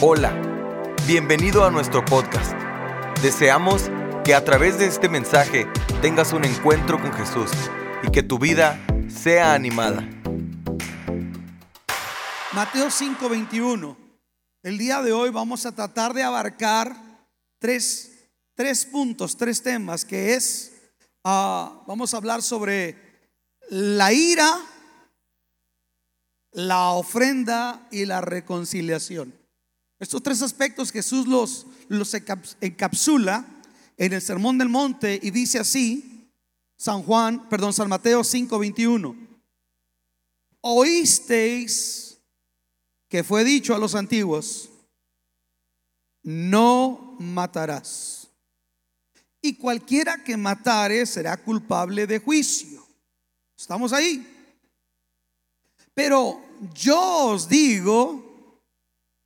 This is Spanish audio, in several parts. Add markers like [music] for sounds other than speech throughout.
Hola, bienvenido a nuestro podcast. Deseamos que a través de este mensaje tengas un encuentro con Jesús y que tu vida sea animada. Mateo 5:21. El día de hoy vamos a tratar de abarcar tres, tres puntos, tres temas, que es, ah, vamos a hablar sobre la ira, la ofrenda y la reconciliación. Estos tres aspectos Jesús los, encapsula en el Sermón del Monte y dice así, San Juan, perdón, San Mateo 5:21. Oísteis que fue dicho a los antiguos, no matarás. Y cualquiera que matare será culpable de juicio. ¿Estamos ahí? Pero yo os digo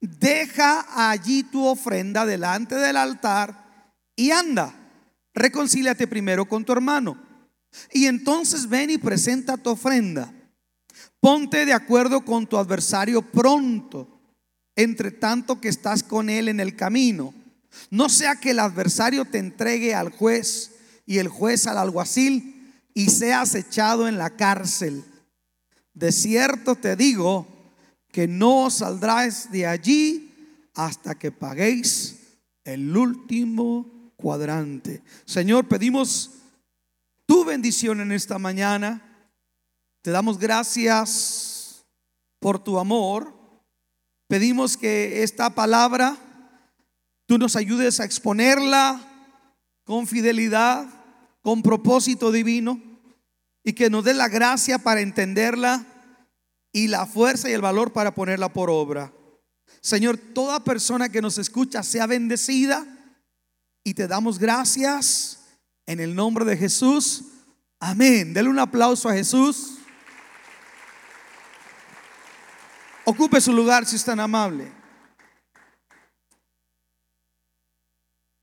deja allí tu ofrenda delante del altar y anda, reconcíliate primero con tu hermano. Y entonces ven y presenta tu ofrenda. Ponte de acuerdo con tu adversario pronto, entre tanto que estás con él en el camino. No sea que el adversario te entregue al juez y el juez al alguacil y seas echado en la cárcel. De cierto te digo, que no saldráis de allí hasta que paguéis el último cuadrante. Señor, pedimos tu bendición en esta mañana. Te damos gracias por tu amor. Pedimos que esta palabra tú nos ayudes a exponerla con fidelidad, con propósito divino y que nos dé la gracia para entenderla y la fuerza y el valor para ponerla por obra. Señor, toda persona que nos escucha sea bendecida y te damos gracias en el nombre de Jesús. Amén. Dele un aplauso a Jesús. Ocupe su lugar si es tan amable.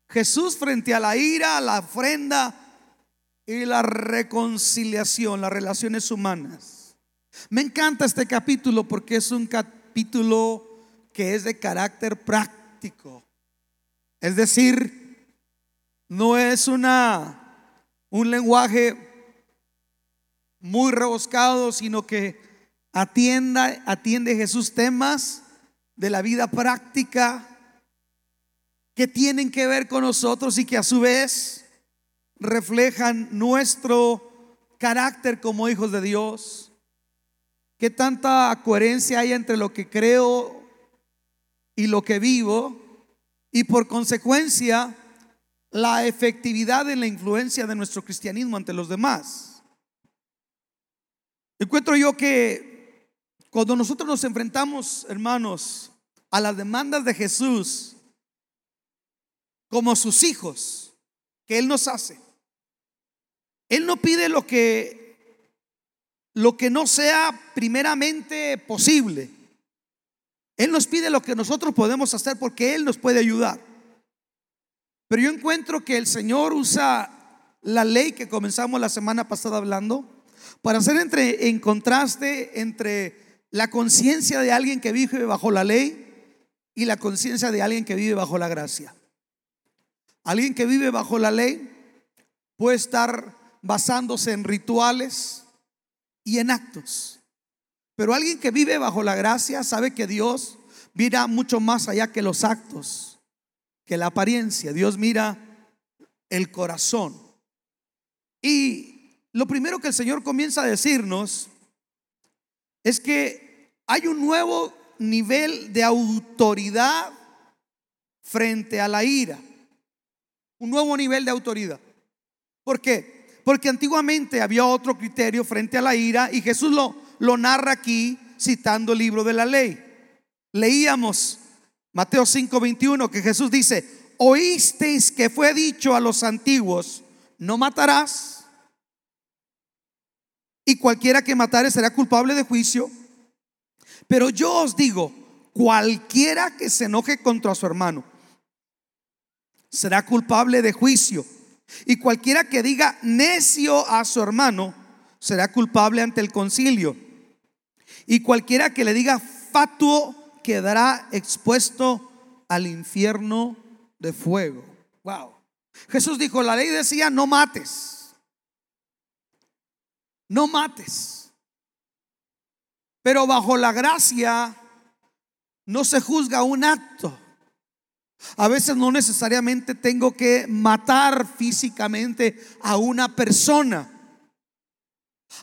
Jesús frente a la ira, la ofrenda y la reconciliación, las relaciones humanas. Me encanta este capítulo porque es un capítulo que es de carácter práctico. Es decir, no es una un lenguaje muy rebuscado, sino que atienda, atiende Jesús temas de la vida práctica que tienen que ver con nosotros y que a su vez reflejan nuestro carácter como hijos de Dios. ¿Qué tanta coherencia hay entre lo que creo y lo que vivo? Y por consecuencia, la efectividad en la influencia de nuestro cristianismo ante los demás. Encuentro yo que cuando nosotros nos enfrentamos, hermanos, a las demandas de Jesús como sus hijos, que Él nos hace, Él no pide lo que lo que no sea primeramente posible. Él nos pide lo que nosotros podemos hacer porque Él nos puede ayudar. Pero yo encuentro que el Señor usa la ley que comenzamos la semana pasada hablando para hacer entre, en contraste entre la conciencia de alguien que vive bajo la ley y la conciencia de alguien que vive bajo la gracia. Alguien que vive bajo la ley puede estar basándose en rituales, y en actos. Pero alguien que vive bajo la gracia sabe que Dios mira mucho más allá que los actos, que la apariencia. Dios mira el corazón. Y lo primero que el Señor comienza a decirnos es que hay un nuevo nivel de autoridad frente a la ira. Un nuevo nivel de autoridad. ¿Por qué? Porque antiguamente había otro criterio frente a la ira y Jesús lo, lo narra aquí citando el libro de la ley. Leíamos Mateo 5:21, que Jesús dice, oísteis que fue dicho a los antiguos, no matarás. Y cualquiera que matare será culpable de juicio. Pero yo os digo, cualquiera que se enoje contra su hermano será culpable de juicio. Y cualquiera que diga necio a su hermano será culpable ante el concilio. Y cualquiera que le diga fatuo quedará expuesto al infierno de fuego. Wow. Jesús dijo, la ley decía, no mates. No mates. Pero bajo la gracia no se juzga un acto. A veces no necesariamente tengo que matar físicamente a una persona.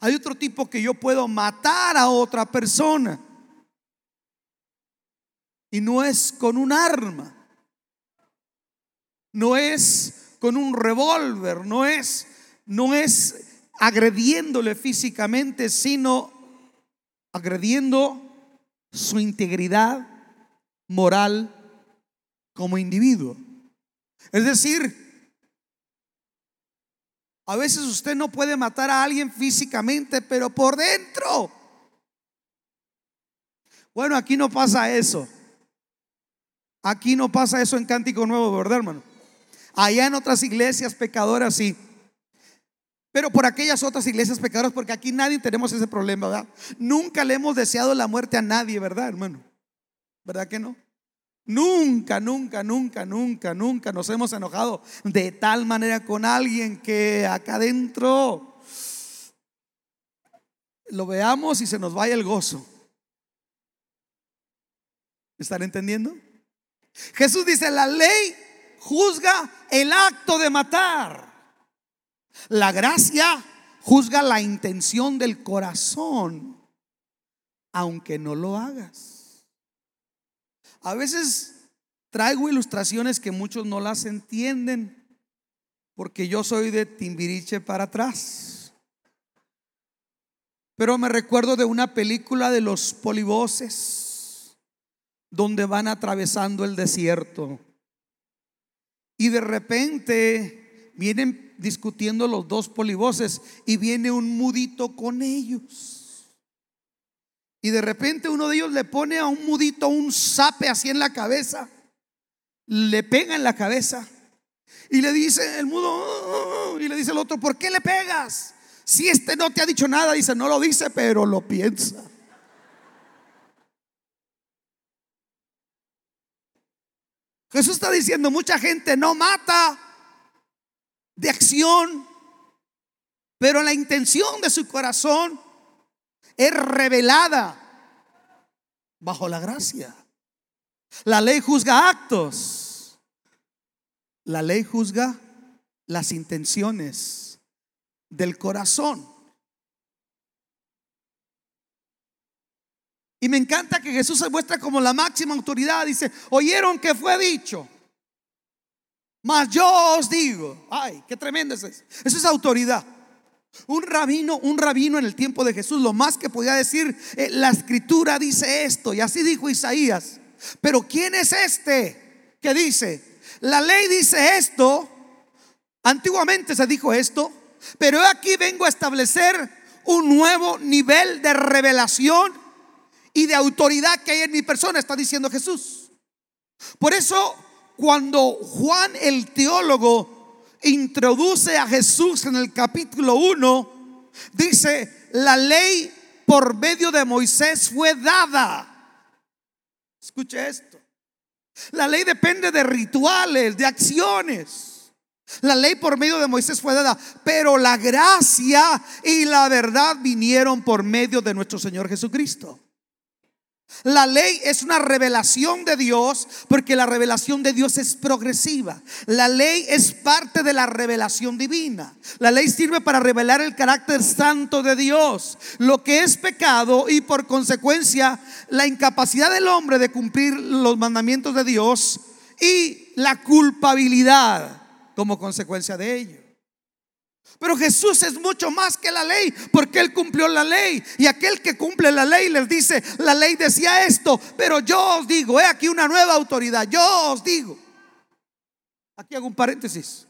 Hay otro tipo que yo puedo matar a otra persona. Y no es con un arma. No es con un revólver, no es no es agrediéndole físicamente, sino agrediendo su integridad moral como individuo. Es decir, a veces usted no puede matar a alguien físicamente, pero por dentro. Bueno, aquí no pasa eso. Aquí no pasa eso en Cántico Nuevo, ¿verdad, hermano? Allá en otras iglesias pecadoras sí. Pero por aquellas otras iglesias pecadoras, porque aquí nadie tenemos ese problema, ¿verdad? Nunca le hemos deseado la muerte a nadie, ¿verdad, hermano? ¿Verdad que no? Nunca, nunca, nunca, nunca, nunca nos hemos enojado de tal manera con alguien que acá adentro lo veamos y se nos vaya el gozo. ¿Están entendiendo? Jesús dice, la ley juzga el acto de matar. La gracia juzga la intención del corazón, aunque no lo hagas. A veces traigo ilustraciones que muchos no las entienden porque yo soy de Timbiriche para atrás. Pero me recuerdo de una película de los polivoces donde van atravesando el desierto. Y de repente vienen discutiendo los dos polivoces y viene un mudito con ellos. Y de repente uno de ellos le pone a un mudito un sape así en la cabeza. Le pega en la cabeza. Y le dice el mudo, oh", y le dice el otro, ¿por qué le pegas? Si este no te ha dicho nada, dice, no lo dice, pero lo piensa. Jesús está diciendo, mucha gente no mata de acción, pero la intención de su corazón es revelada bajo la gracia. La ley juzga actos. La ley juzga las intenciones del corazón. Y me encanta que Jesús se muestra como la máxima autoridad. Dice, oyeron que fue dicho. Mas yo os digo, ay, qué tremendo es eso. Eso es autoridad. Un rabino, un rabino en el tiempo de Jesús, lo más que podía decir, eh, la escritura dice esto, y así dijo Isaías. Pero ¿quién es este que dice? La ley dice esto, antiguamente se dijo esto, pero aquí vengo a establecer un nuevo nivel de revelación y de autoridad que hay en mi persona, está diciendo Jesús. Por eso, cuando Juan el teólogo introduce a Jesús en el capítulo 1, dice, la ley por medio de Moisés fue dada. Escuche esto. La ley depende de rituales, de acciones. La ley por medio de Moisés fue dada, pero la gracia y la verdad vinieron por medio de nuestro Señor Jesucristo. La ley es una revelación de Dios porque la revelación de Dios es progresiva. La ley es parte de la revelación divina. La ley sirve para revelar el carácter santo de Dios, lo que es pecado y por consecuencia la incapacidad del hombre de cumplir los mandamientos de Dios y la culpabilidad como consecuencia de ello. Pero Jesús es mucho más que la ley, porque Él cumplió la ley. Y aquel que cumple la ley les dice, la ley decía esto, pero yo os digo, he aquí una nueva autoridad, yo os digo. Aquí hago un paréntesis.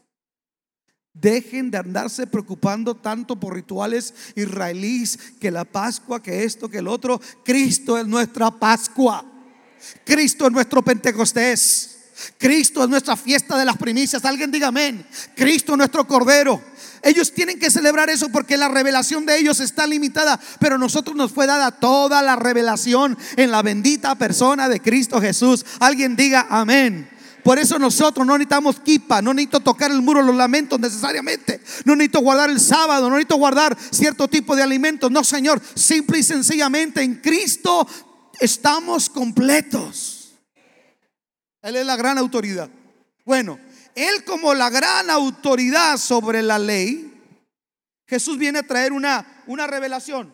Dejen de andarse preocupando tanto por rituales israelíes, que la Pascua, que esto, que el otro. Cristo es nuestra Pascua. Cristo es nuestro Pentecostés. Cristo es nuestra fiesta de las primicias. Alguien diga amén. Cristo es nuestro Cordero. Ellos tienen que celebrar eso porque la revelación de ellos está limitada, pero nosotros nos fue dada toda la revelación en la bendita persona de Cristo Jesús. Alguien diga amén. Por eso nosotros no necesitamos kipa, no necesito tocar el muro los lamentos necesariamente, no necesito guardar el sábado, no necesito guardar cierto tipo de alimentos. No, Señor, simple y sencillamente en Cristo estamos completos. Él es la gran autoridad. Bueno, Él como la gran autoridad sobre la ley, Jesús viene a traer una, una revelación.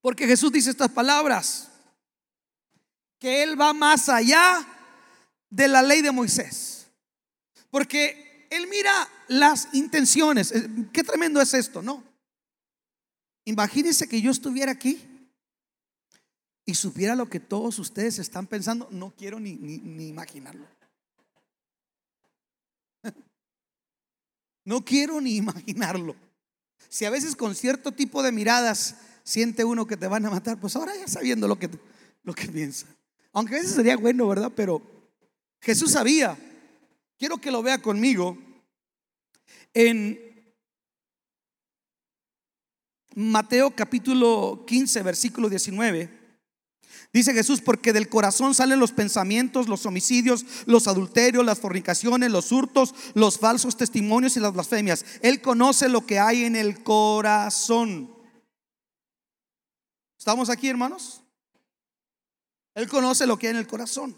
Porque Jesús dice estas palabras, que Él va más allá de la ley de Moisés. Porque Él mira las intenciones. Qué tremendo es esto, ¿no? Imagínense que yo estuviera aquí y supiera lo que todos ustedes están pensando, no quiero ni, ni, imaginarlo. [laughs] No quiero ni imaginarlo. Si a veces con cierto tipo de miradas siente uno que te van a matar, pues ahora ya sabiendo lo que, lo que piensa. Aunque a veces sería bueno, ¿verdad? Pero Jesús sabía. Quiero que lo vea conmigo en Mateo capítulo 15, versículo 19. Dice Jesús, porque del corazón salen los pensamientos, los homicidios, los adulterios, las fornicaciones, los hurtos, los falsos testimonios y las blasfemias. Él conoce lo que hay en el corazón. ¿Estamos aquí, hermanos? Él conoce lo que hay en el corazón.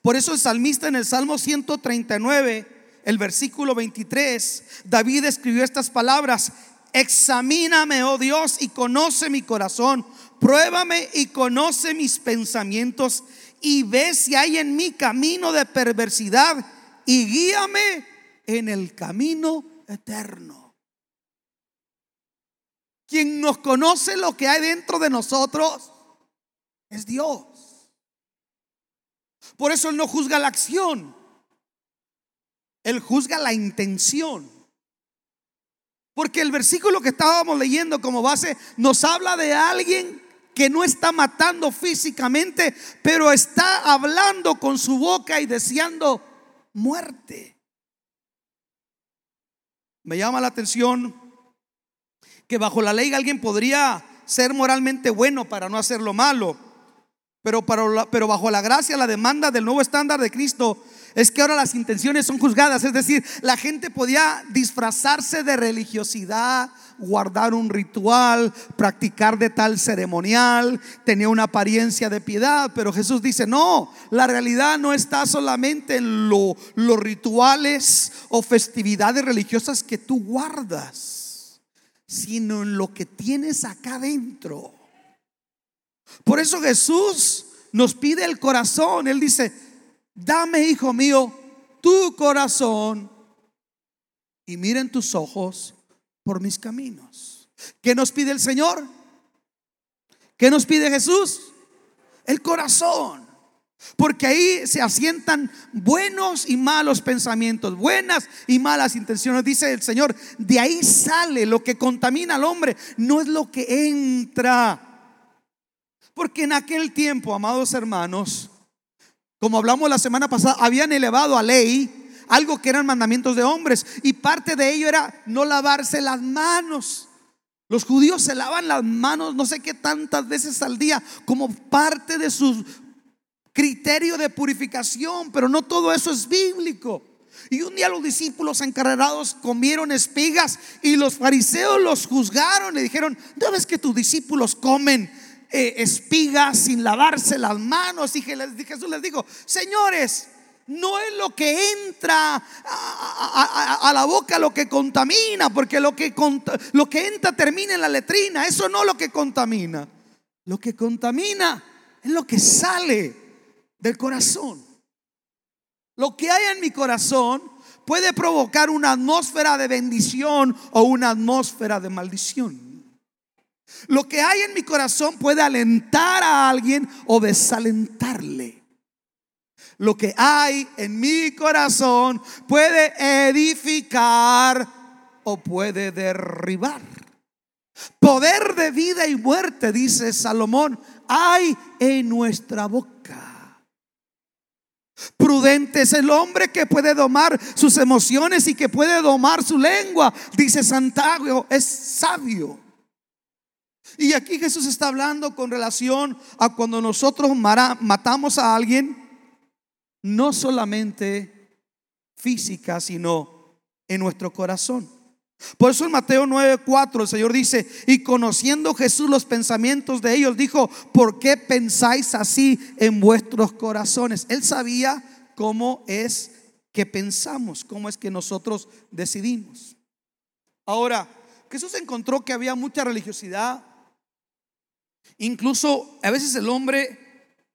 Por eso el salmista en el Salmo 139, el versículo 23, David escribió estas palabras, examíname, oh Dios, y conoce mi corazón Pruébame y conoce mis pensamientos y ve si hay en mí camino de perversidad y guíame en el camino eterno. Quien nos conoce lo que hay dentro de nosotros es Dios. Por eso Él no juzga la acción, Él juzga la intención. Porque el versículo que estábamos leyendo como base nos habla de alguien que no está matando físicamente, pero está hablando con su boca y deseando muerte. Me llama la atención que bajo la ley alguien podría ser moralmente bueno para no hacer lo malo, pero, pero bajo la gracia, la demanda del nuevo estándar de Cristo, es que ahora las intenciones son juzgadas. Es decir, la gente podía disfrazarse de religiosidad, guardar un ritual, practicar de tal ceremonial, tenía una apariencia de piedad, pero Jesús dice, no, la realidad no está solamente en lo, los rituales o festividades religiosas que tú guardas, sino en lo que tienes acá adentro. Por eso Jesús nos pide el corazón, Él dice, dame, hijo mío, tu corazón y miren tus ojos por mis caminos. ¿Qué nos pide el Señor? ¿Qué nos pide Jesús? El corazón. Porque ahí se asientan buenos y malos pensamientos, buenas y malas intenciones. Dice el Señor, de ahí sale lo que contamina al hombre, no es lo que entra. Porque en aquel tiempo, amados hermanos, como hablamos la semana pasada, habían elevado a ley algo que eran mandamientos de hombres y parte de ello era no lavarse las manos. Los judíos se lavan las manos no sé qué tantas veces al día como parte de su criterio de purificación, pero no todo eso es bíblico. Y un día los discípulos encarrerados comieron espigas y los fariseos los juzgaron. Le dijeron, ¿no ves que tus discípulos comen eh, espigas sin lavarse las manos? Y Jesús les dijo, señores, no es lo que entra a, la boca lo que contamina, porque lo que, lo que entra termina en la letrina. Eso no es lo que contamina. Lo que contamina es lo que sale del corazón. Lo que hay en mi corazón puede provocar una atmósfera de bendición o una atmósfera de maldición. Lo que hay en mi corazón puede alentar a alguien o desalentarle. Lo que hay en mi corazón puede edificar o puede derribar. Poder de vida y muerte, dice Salomón, hay en nuestra boca. Prudente es el hombre que puede domar sus emociones y que puede domar su lengua, dice Santiago, es sabio. Y aquí Jesús está hablando con relación a cuando nosotros matamos a alguien, no solamente física, sino en nuestro corazón. Por eso en Mateo 9:4 el Señor dice, y conociendo Jesús los pensamientos de ellos, dijo, ¿por qué pensáis así en vuestros corazones? Él sabía cómo es que pensamos, cómo es que nosotros decidimos. Ahora, Jesús encontró que había mucha religiosidad. Incluso a veces el hombre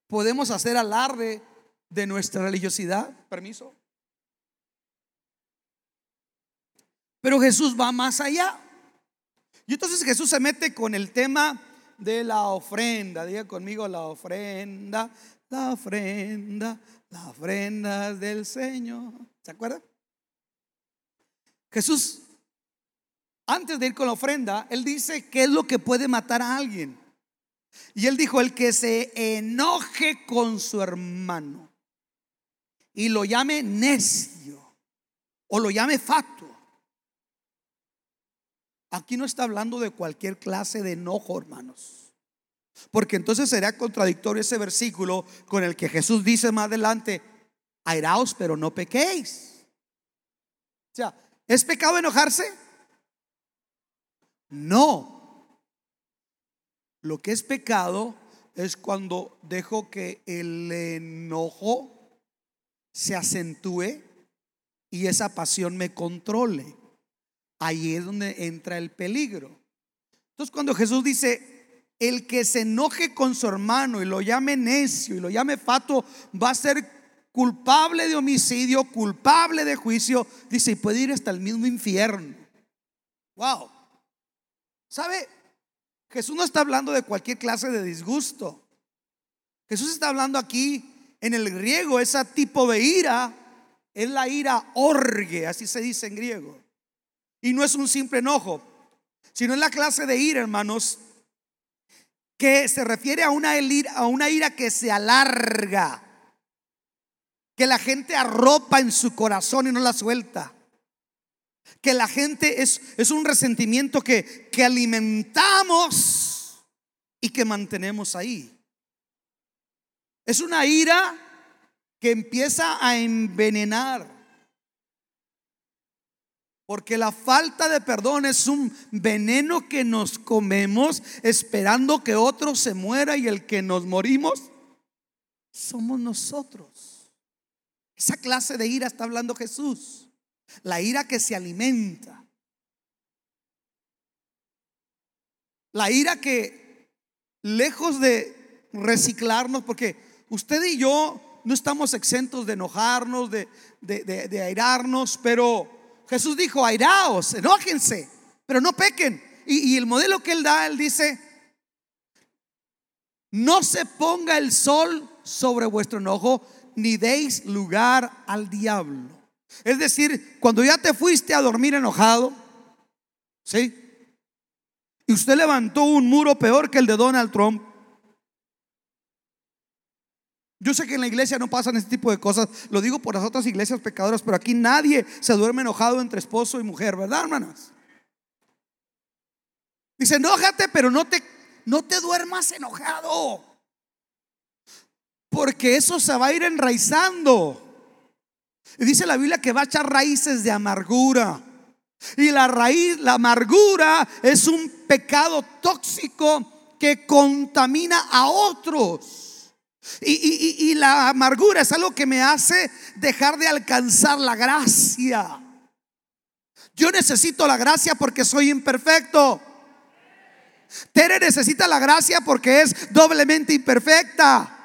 podemos hacer alarde de nuestra religiosidad. Permiso. Pero Jesús va más allá. Y entonces Jesús se mete con el tema de la ofrenda. Diga conmigo la ofrenda, la ofrenda, la ofrenda del Señor. ¿Se acuerda? Jesús, antes de ir con la ofrenda, él dice qué es lo que puede matar a alguien. Y él dijo, el que se enoje con su hermano y lo llame necio o lo llame fato Aquí no está hablando de cualquier clase de enojo, hermanos. Porque entonces sería contradictorio ese versículo con el que Jesús dice más adelante, airaos pero no pequéis. O sea, ¿es pecado enojarse? No. Lo que es pecado es cuando dejo que el enojo se acentúe y esa pasión me controle. Ahí es donde entra el peligro. Entonces cuando Jesús dice, el que se enoje con su hermano y lo llame necio y lo llame fato, va a ser culpable de homicidio, culpable de juicio, dice, y puede ir hasta el mismo infierno. Wow. ¿Sabe? Jesús no está hablando de cualquier clase de disgusto. Jesús está hablando aquí en el griego, ese tipo de ira es la ira orgue, así se dice en griego. Y no es un simple enojo, sino es la clase de ira, hermanos, que se refiere a una, a una ira que se alarga, que la gente arropa en su corazón y no la suelta. Que la gente es, es un resentimiento que, que alimentamos y que mantenemos ahí. Es una ira que empieza a envenenar porque la falta de perdón es un veneno que nos comemos esperando que otro se muera y el que nos morimos somos nosotros. Esa clase de ira está hablando Jesús. La ira que se alimenta. La ira que lejos de reciclarnos, porque usted y yo no estamos exentos de enojarnos, de, de airarnos, pero Jesús dijo, airaos, enójense, pero no pequen. Y, el modelo que él da, él dice, no se ponga el sol sobre vuestro enojo, ni deis lugar al diablo. Es decir, cuando ya te fuiste a dormir enojado, ¿sí? Y usted levantó un muro peor que el de Donald Trump, yo sé que en la iglesia no pasan este tipo de cosas, lo digo por las otras iglesias pecadoras, pero aquí nadie se duerme enojado entre esposo y mujer, ¿verdad, hermanas? Dice, enójate, pero no te, no te duermas enojado, porque eso se va a ir enraizando. Y dice la Biblia que va a echar raíces de amargura. Y la raíz, la amargura es un pecado tóxico que contamina a otros. Y, la amargura es algo que me hace dejar de alcanzar la gracia. Yo necesito la gracia porque soy imperfecto. Tere necesita la gracia porque es doblemente imperfecta.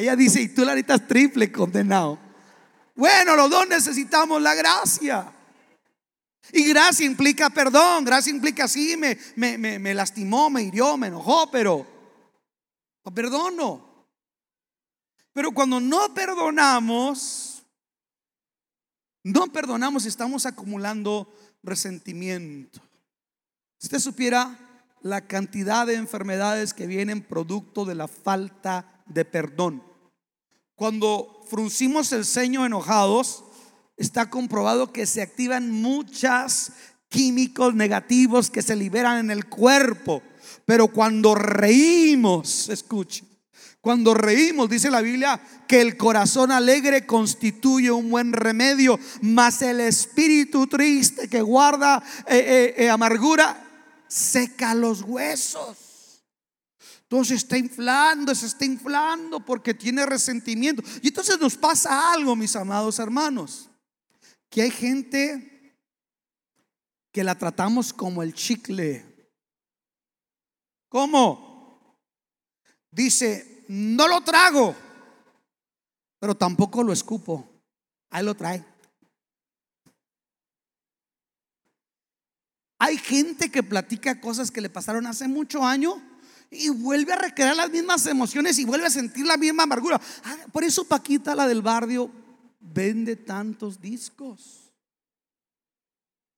Ella dice, y tú la necesitas triple condenado. Bueno, los dos necesitamos la gracia. Y gracia implica perdón, gracia implica sí, me, me, me, lastimó, me hirió, me enojó, pero lo perdono. Pero cuando no perdonamos, no perdonamos, estamos acumulando resentimiento. Si usted supiera la cantidad de enfermedades que vienen producto de la falta de perdón. Cuando fruncimos el ceño enojados, está comprobado que se activan muchos químicos negativos que se liberan en el cuerpo. Pero cuando reímos, escuche, cuando reímos, dice la Biblia, que el corazón alegre constituye un buen remedio, mas el espíritu triste que guarda eh, eh, eh, amargura seca los huesos. Entonces está inflando, se está inflando porque tiene resentimiento. Y entonces nos pasa algo, mis amados hermanos que hay gente que la tratamos como el chicle. ¿Cómo? Dice, no lo trago, pero tampoco lo escupo. Ahí lo trae. Hay gente que platica cosas que le pasaron hace mucho años y vuelve a recrear las mismas emociones y vuelve a sentir la misma amargura. Ah, por eso Paquita, la del barrio, vende tantos discos?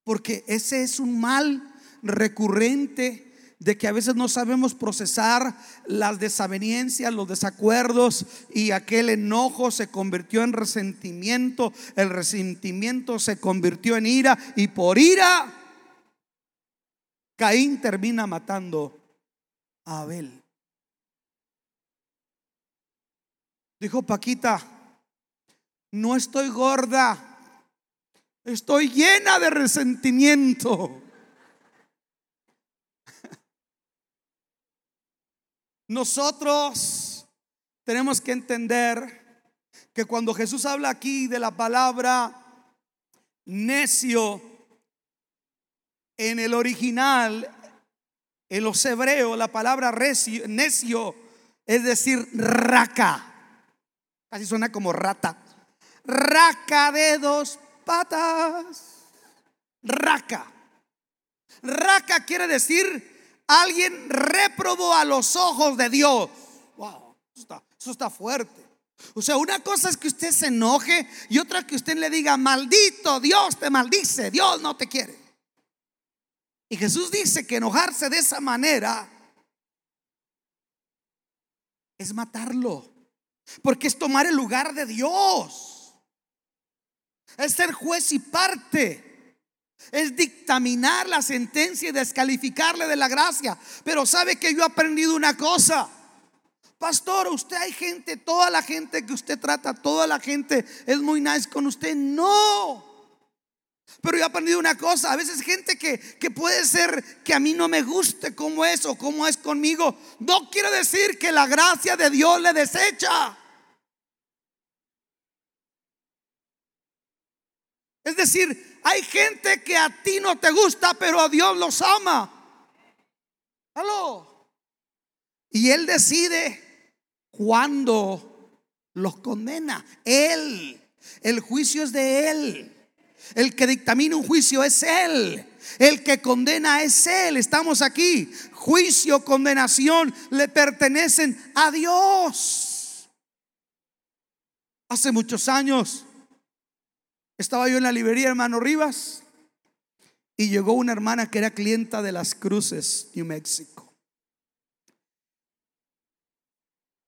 Porque ese es un mal recurrente de que a veces no sabemos procesar las desavenencias, los desacuerdos y aquel enojo se convirtió en resentimiento, el resentimiento se convirtió en ira y por ira Caín termina matando Abel. Dijo Paquita, no estoy gorda, estoy llena de resentimiento. [laughs] Nosotros tenemos que entender que cuando Jesús habla aquí de la palabra necio, en el original, en los hebreos, la palabra necio es decir, raca. Así suena como rata. Raca de dos patas. Raca. Raca quiere decir alguien reprobó a los ojos de Dios. Wow, eso está, fuerte. O sea, una cosa es que usted se enoje y otra que usted le diga, maldito, Dios te maldice, Dios no te quiere. Y Jesús dice que enojarse de esa manera es matarlo, porque es tomar el lugar de Dios es ser juez y parte, es dictaminar la sentencia y descalificarle de la gracia. Pero sabe que yo he aprendido una cosa. Pastor, usted hay gente, toda la gente que usted trata, toda la gente es muy nice con usted. No. Pero yo he aprendido una cosa, a veces gente que, que puede ser que a mí no me guste como es o como es conmigo, no quiere decir que la gracia de Dios le desecha. Es decir, hay gente que a ti no te gusta, pero a Dios los ama. Aló. Y Él decide cuándo los condena. Él. El juicio es de Él. El que dictamina un juicio es Él. El que condena es Él. Estamos aquí. Juicio, condenación le pertenecen a Dios. Hace muchos años estaba yo en la librería hermano Rivas y llegó una hermana que era clienta de las Cruces, New Mexico.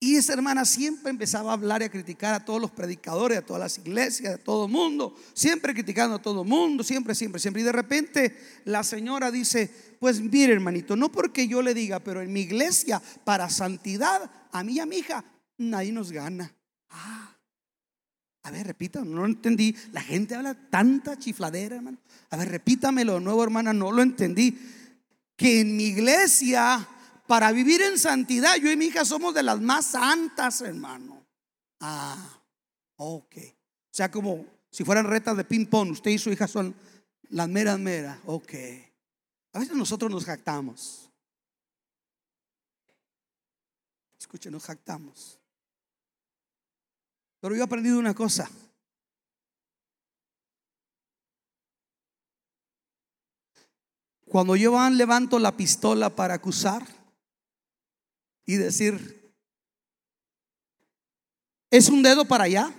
Y esa hermana siempre empezaba a hablar y a criticar a todos los predicadores, a todas las iglesias, a todo el mundo, siempre criticando a todo el mundo, siempre, siempre, siempre. Y de repente la señora dice, pues mire hermanito, no porque yo le diga, pero en mi iglesia, para santidad, a mí y a mi hija, nadie nos gana. Ah, a ver, repita, no lo entendí. La gente habla tanta chifladera, hermano. A ver, repítamelo nuevo, hermana, no lo entendí. Que en mi iglesia, para vivir en santidad, yo y mi hija somos de las más santas, hermano. Ah, ok. O sea, como si fueran retas de ping-pong, usted y su hija son las meras meras. Ok. A veces nosotros nos jactamos. Escuchen, nos jactamos. Pero yo he aprendido una cosa. Cuando yo van, levanto la pistola para acusar y decir, es un dedo para allá,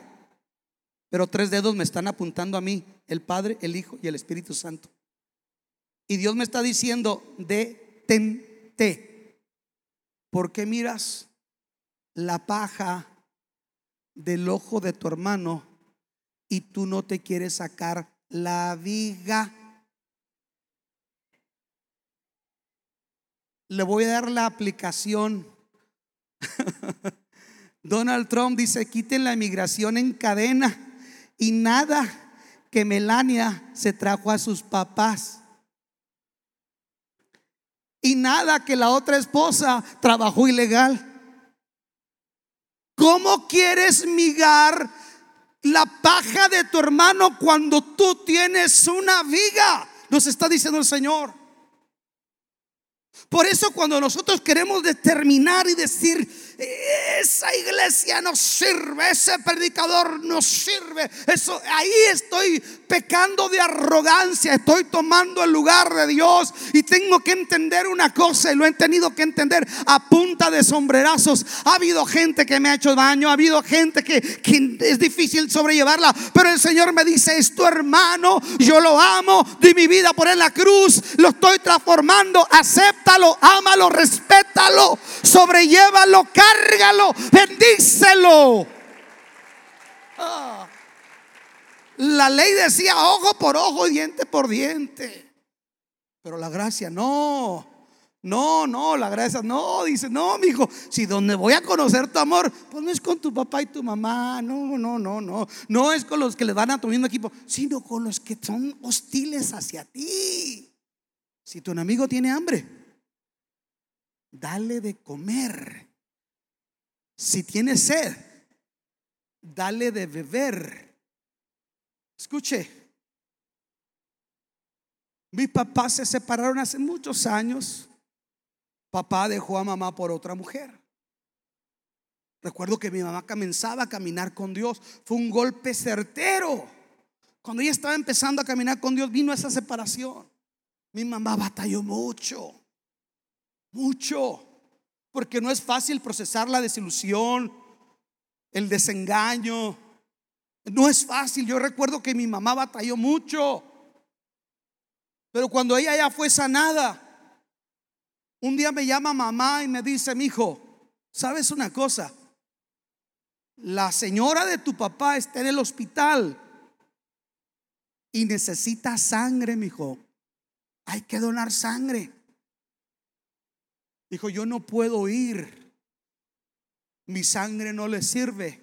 pero tres dedos me están apuntando a mí, el Padre, el Hijo y el Espíritu Santo. Y Dios me está diciendo, detente. ¿Por qué miras la paja del ojo de tu hermano y tú no te quieres sacar la viga? Le voy a dar la aplicación. [laughs] Donald Trump dice, quiten la inmigración en cadena y nada que Melania se trajo a sus papás. Y nada que la otra esposa trabajó ilegal. ¿Cómo quieres migar la paja de tu hermano cuando tú tienes una viga? Nos está diciendo el Señor. Por eso cuando nosotros queremos determinar y decir, esa iglesia no sirve, ese predicador no sirve, eso ahí estoy pecando de arrogancia, estoy tomando el lugar de Dios y tengo que entender una cosa y lo he tenido que entender a punta de sombrerazos. Ha habido gente que me ha hecho daño, ha habido gente que, es difícil sobrellevarla, pero el Señor me dice, es tu hermano, yo lo amo, di mi vida por en la cruz, lo estoy transformando, acéptalo, ámalo, respétalo, sobrelllévalo, cárgalo, bendícelo. Ah. La ley decía ojo por ojo, diente por diente. Pero la gracia no. No, no, la gracia no, dice, no, mi hijo, si donde voy a conocer tu amor, pues no es con tu papá y tu mamá, no, no, no, no, no es con los que le van a tu mismo equipo, sino con los que son hostiles hacia ti. Si tu enemigo tiene hambre, dale de comer. Si tiene sed, dale de beber. Escuche, mis papás se separaron hace muchos años. Papá dejó a mamá por otra mujer. Recuerdo que mi mamá comenzaba a caminar con Dios. Fue un golpe certero. Cuando ella estaba empezando a caminar con Dios, vino esa separación. Mi mamá batalló mucho, mucho porque no es fácil procesar la desilusión, el desengaño. No es fácil. Yo recuerdo que mi mamá batalló mucho. Pero cuando ella ya fue sanada, un día me llama mamá y me dice, mi hijo, ¿sabes una cosa? La señora de tu papá está en el hospital y necesita sangre, mi hijo. Hay que donar sangre. Dijo, yo no puedo ir. Mi sangre no le sirve.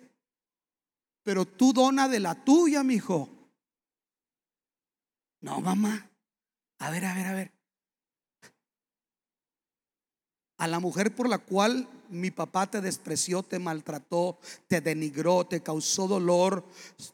Pero tú dona de la tuya, mi hijo. No, mamá. A ver, a ver, a ver. A la mujer por la cual mi papá te despreció, te maltrató, te denigró, te causó dolor,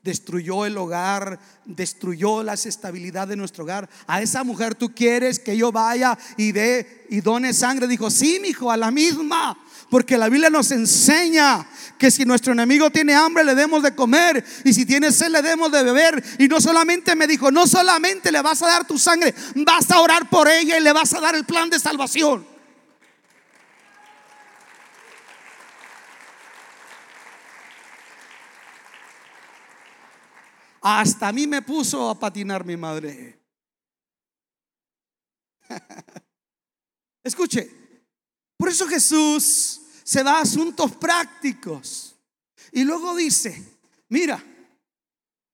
destruyó el hogar, destruyó la estabilidad de nuestro hogar. A esa mujer tú quieres que yo vaya y dé y done sangre. Dijo, sí, mi hijo, a la misma. Porque la Biblia nos enseña que si nuestro enemigo tiene hambre le demos de comer y si tiene sed le demos de beber. Y no solamente me dijo, no solamente le vas a dar tu sangre, vas a orar por ella y le vas a dar el plan de salvación. Hasta a mí me puso a patinar mi madre. [laughs] Escuche, por eso Jesús se va a asuntos prácticos. Y luego dice, mira,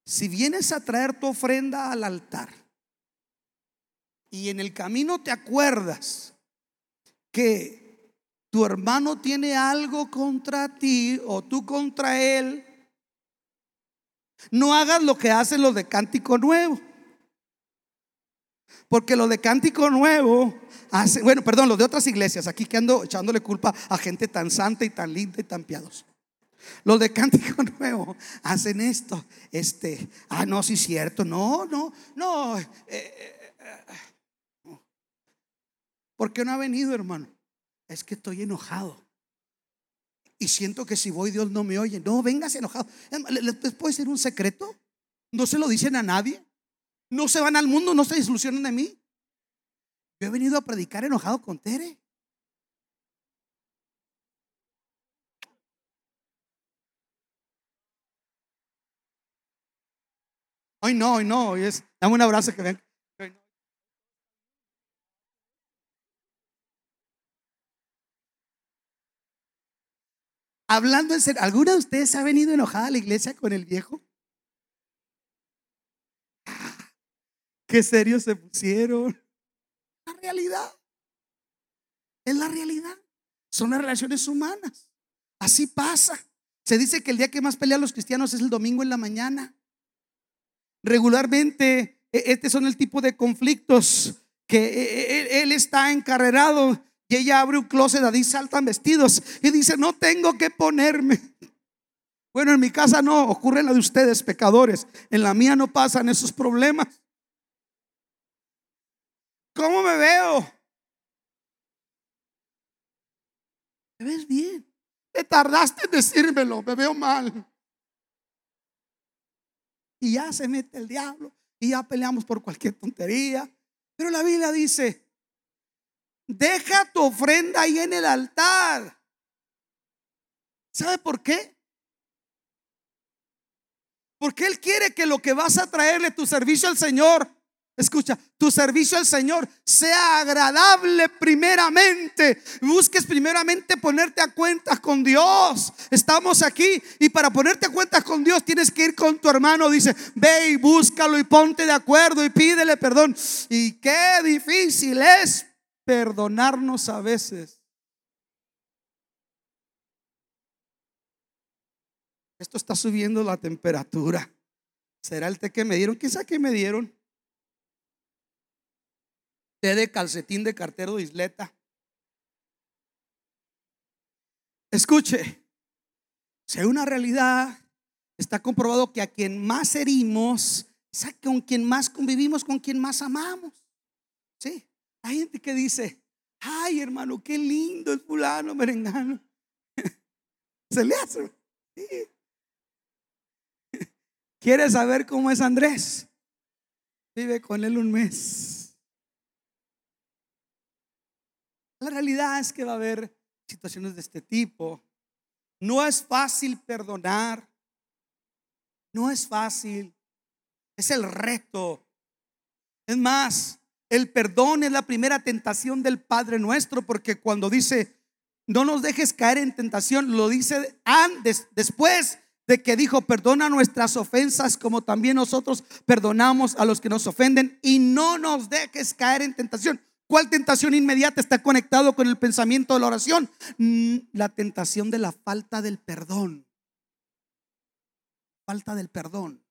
si vienes a traer tu ofrenda al altar y en el camino te acuerdas que tu hermano tiene algo contra ti o tú contra él, no hagas lo que hacen los de Cántico Nuevo. Porque los de Cántico Nuevo hacen, bueno, perdón, los de otras iglesias, aquí que ando echándole culpa a gente tan santa y tan linda y tan piadosa. Los de Cántico [laughs] Nuevo hacen esto, este, ah, no, sí cierto, no, no, no. Eh, eh, eh, ¿Por qué no ha venido, hermano? Es que estoy enojado. Y siento que si voy Dios no me oye. No, vengas enojado. ¿Les puede ser un secreto? No se lo dicen a nadie. No se van al mundo, no se desilusionan de mí. Yo he venido a predicar enojado con Tere. Hoy no, hoy no, hoy es, dame un abrazo que ven. Hablando en serio, ¿alguna de ustedes ha venido enojada a la iglesia con el viejo? Qué serio se pusieron. La realidad. Es la realidad. Son las relaciones humanas. Así pasa. Se dice que el día que más pelean los cristianos es el domingo en la mañana. Regularmente, e, este son el tipo de conflictos que e, e, él está encarrerado ella abre un closet, ahí saltan vestidos y dice, no tengo que ponerme. Bueno, en mi casa no, ocurre la de ustedes, pecadores. En la mía no pasan esos problemas. ¿Cómo me veo? ¿Me ves bien? Te tardaste en decírmelo, me veo mal. Y ya se mete el diablo y ya peleamos por cualquier tontería. Pero la Biblia dice, deja tu ofrenda ahí en el altar. ¿Sabe por qué? Porque Él quiere que lo que vas a traerle tu servicio al Señor Escucha, tu servicio al Señor sea agradable primeramente. Busques primeramente ponerte a cuentas con Dios. Estamos aquí y para ponerte a cuentas con Dios tienes que ir con tu hermano. Dice, ve y búscalo y ponte de acuerdo y pídele perdón. Y qué difícil es perdonarnos a veces. Esto está subiendo la temperatura. ¿Será el té que me dieron? ¿Qué sabe que me dieron? de calcetín de cartero de isleta. Escuche, si hay una realidad, está comprobado que a quien más herimos, es con quien más convivimos, con quien más amamos. Sí, hay gente que dice, ay hermano, qué lindo el fulano merengano. [laughs] Se le hace. [laughs] ¿Quieres saber cómo es Andrés? Vive con él un mes. La realidad es que va a haber situaciones de este tipo. No es fácil perdonar. No es fácil. Es el reto. Es más, el perdón es la primera tentación del Padre nuestro porque cuando dice, no nos dejes caer en tentación, lo dice antes, después de que dijo, perdona nuestras ofensas como también nosotros perdonamos a los que nos ofenden y no nos dejes caer en tentación. ¿Cuál tentación inmediata está conectado con el pensamiento de la oración? Mm, la tentación de la falta del perdón. Falta del perdón.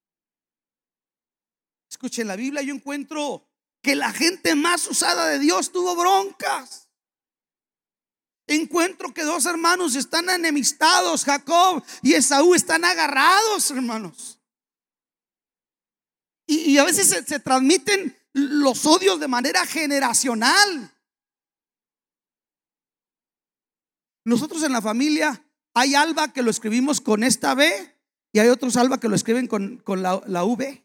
Escuchen, la Biblia yo encuentro que la gente más usada de Dios tuvo broncas. Encuentro que dos hermanos están enemistados, Jacob y Esaú están agarrados, hermanos. Y, a veces se transmiten los odios de manera generacional. Nosotros en la familia hay alba que lo escribimos con esta B y hay otros alba que lo escriben con, la, la, V.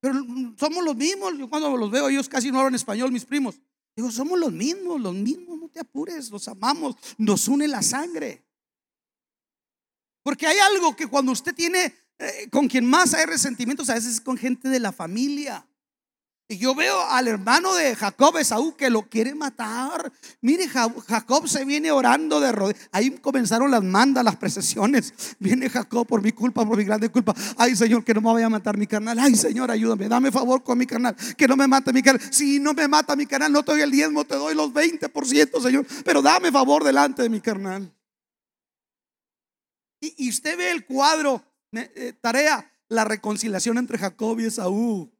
Pero somos los mismos. Yo cuando los veo, ellos casi no hablan español, mis primos. Digo, somos los mismos, los mismos, no te apures, los amamos, nos une la sangre. Porque hay algo que cuando usted tiene eh, con quien más hay resentimientos a veces es con gente de la familia. Y yo veo al hermano de Jacob, Esaú, que lo quiere matar. Mire, Jacob se viene orando de rodillas. Ahí comenzaron las mandas, las precesiones. Viene Jacob por mi culpa, por mi grande culpa. Ay, Señor, que no me vaya a matar mi carnal. Ay, Señor, ayúdame. Dame favor con mi carnal. Que no me mate mi carnal. Si no me mata mi carnal, no te doy el diezmo, te doy los 20%, Señor. Pero dame favor delante de mi carnal. Y, usted ve el cuadro eh, tarea, la reconciliación entre Jacob y Esaú.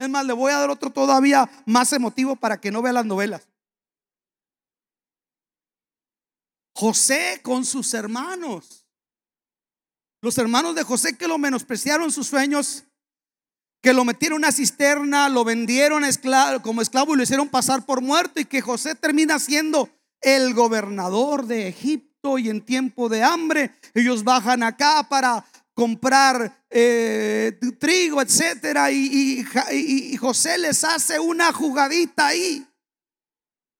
Es más, le voy a dar otro todavía más emotivo para que no vea las novelas. José con sus hermanos. Los hermanos de José que lo menospreciaron sus sueños, que lo metieron en una cisterna, lo vendieron como esclavo y lo hicieron pasar por muerto y que José termina siendo el gobernador de Egipto y en tiempo de hambre ellos bajan acá para comprar eh, trigo, etcétera, y, y, José les hace una jugadita ahí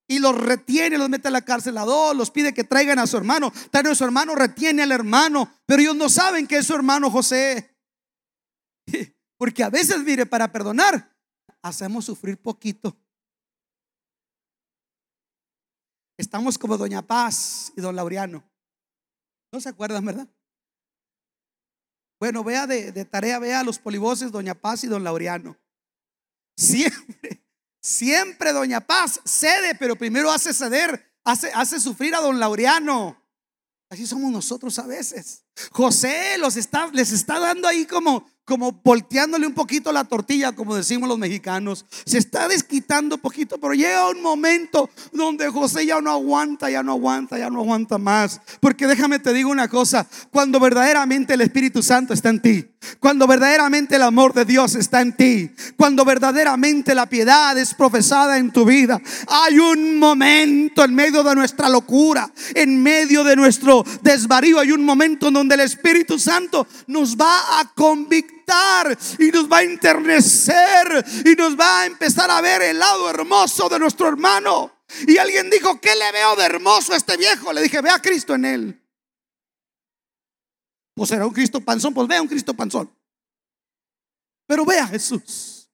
y los retiene, los mete a la cárcel a dos, los pide que traigan a su hermano. Traen a su hermano, retiene al hermano, pero ellos no saben que es su hermano José. [laughs] Porque a veces, mire, para perdonar, hacemos sufrir poquito. Estamos como Doña Paz y Don Laureano. ¿No se acuerdan, verdad? Bueno, vea de, tarea, vea a los polivoces, Doña Paz y Don Laureano. Siempre Siempre Doña Paz cede, pero primero hace ceder, hace, hace sufrir a Don Laureano. Así somos nosotros a veces. José los está, les está dando ahí como, como volteándole un poquito la tortilla, como decimos los mexicanos. Se está desquitando un poquito, pero llega un momento donde José ya no aguanta, ya no aguanta, ya no aguanta más. Porque déjame te digo una cosa, cuando verdaderamente el Espíritu Santo está en ti, cuando verdaderamente el amor de Dios está en ti, cuando verdaderamente la piedad es profesada en tu vida, hay un momento en medio de nuestra locura, en medio de nuestro desvarío, hay un momento donde el Espíritu Santo nos va a convictar y nos va a enternecer y nos va a empezar a ver el lado hermoso de nuestro hermano. Y alguien dijo, ¿qué le veo de hermoso a este viejo? Le dije, ve a Cristo en él. Pues era un Cristo panzón, pues vea un Cristo panzón. Pero vea Jesús.